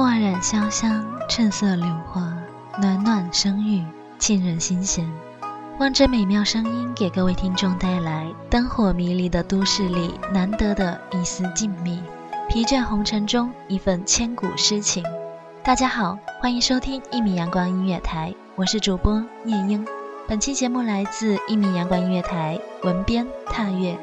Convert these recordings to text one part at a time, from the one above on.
墨染潇湘，趁色柳花，暖暖声韵，沁人心弦。望着美妙声音，给各位听众带来灯火迷离的都市里难得的一丝静谧，疲倦红尘中一份千古诗情。大家好，欢迎收听一米阳光音乐台，我是主播夜莺。本期节目来自一米阳光音乐台，文编踏月。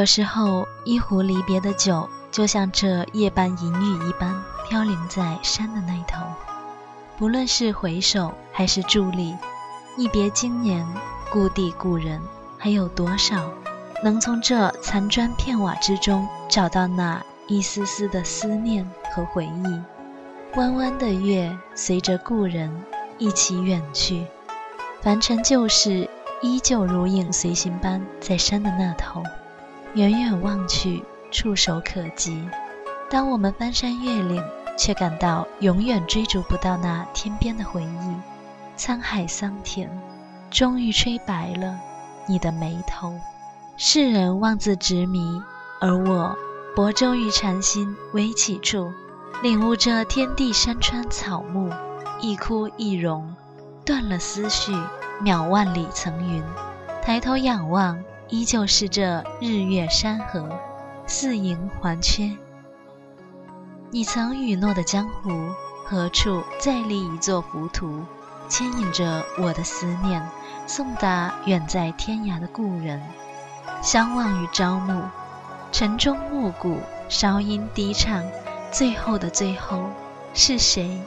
有时候，一壶离别的酒，就像这夜半银雨一般飘零在山的那头。不论是回首还是伫立，一别经年，故地故人，还有多少能从这残砖片瓦之中找到那一丝丝的思念和回忆？弯弯的月随着故人一起远去，凡尘旧事依旧如影随形般在山的那头。远远望去，触手可及。当我们翻山越岭，却感到永远追逐不到那天边的回忆。沧海桑田，终于吹白了你的眉头。世人妄自执迷，而我泊舟于禅心微起处，领悟这天地山川草木，一枯一荣，断了思绪，渺万里层云。抬头仰望。依旧是这日月山河，似盈还缺。你曾允诺的江湖，何处再立一座浮屠，牵引着我的思念，送达远在天涯的故人。相望于朝暮，晨钟暮鼓，韶音低唱，最后的最后，是谁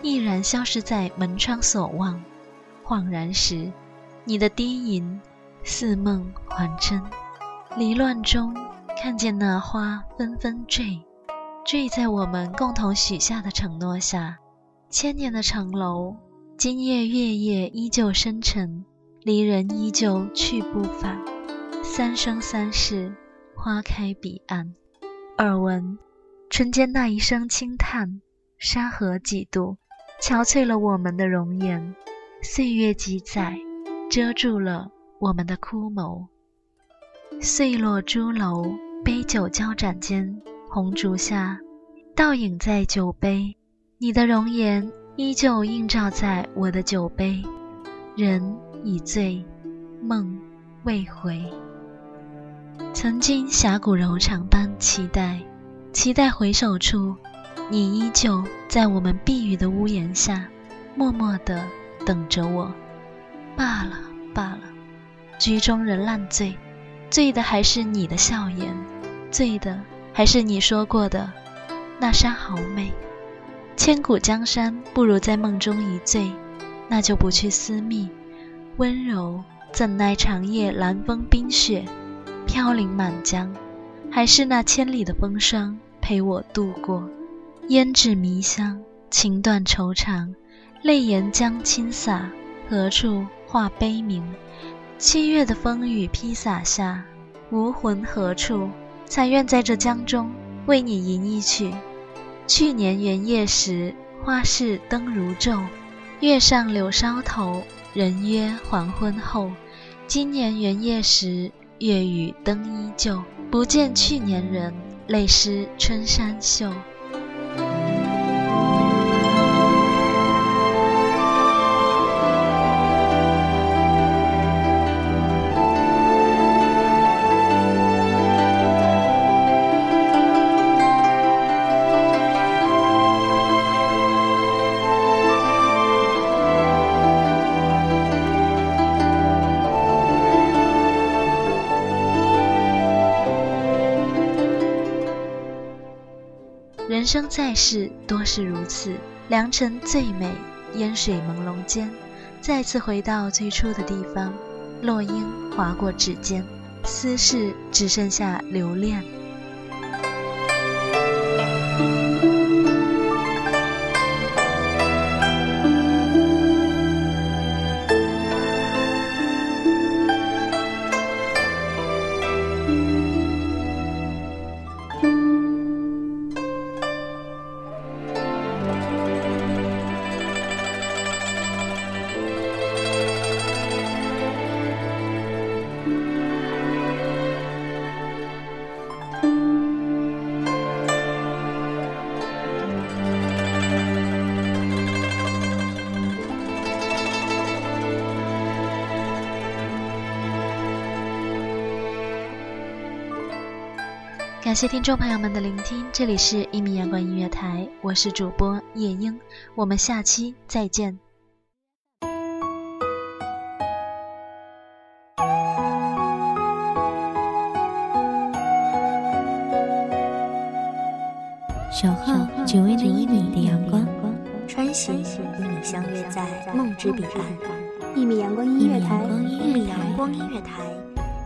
毅然消失在门窗所望？恍然时，你的低吟似梦。还真。离乱中，看见那花纷纷坠，坠在我们共同许下的承诺下。千年的城楼，今夜月夜依旧深沉，离人依旧去不返。三生三世，花开彼岸。耳闻春间那一声轻叹，山河几度，憔悴了我们的容颜。岁月几载，遮住了我们的枯眸。碎落朱楼，杯酒交盏间，红烛下，倒影在酒杯。你的容颜依旧映照在我的酒杯，人已醉，梦未回。曾经侠骨柔肠般期待，期待回首处，你依旧在我们避雨的屋檐下，默默地等着我。罢了罢了，局中人烂醉，醉的还是你的笑颜，醉的还是你说过的那山好美。千古江山不如在梦中一醉，那就不去私密。温柔怎奈长夜寒风冰雪，飘零满江，还是那千里的风霜陪我度过。胭脂迷香，情断愁肠，泪沿江倾洒，何处话悲鸣？七月的风雨披洒下，无魂何处？才愿在这江中为你吟一曲。去年元夜时，花市灯如昼，月上柳梢头，人约黄昏后。今年元夜时，月与灯依旧，不见去年人，泪湿春衫袖。人生在世，多是如此。良辰最美，烟水朦胧间，再次回到最初的地方。落英划过指尖，思绪只剩下留恋。感谢听众朋友们的聆听，这里是一米阳光音乐台，我是主播夜莺，我们下期再见。守候只为那一米的阳光，穿行与你相约在梦之彼岸。一米阳光音乐台，一米阳光音乐台，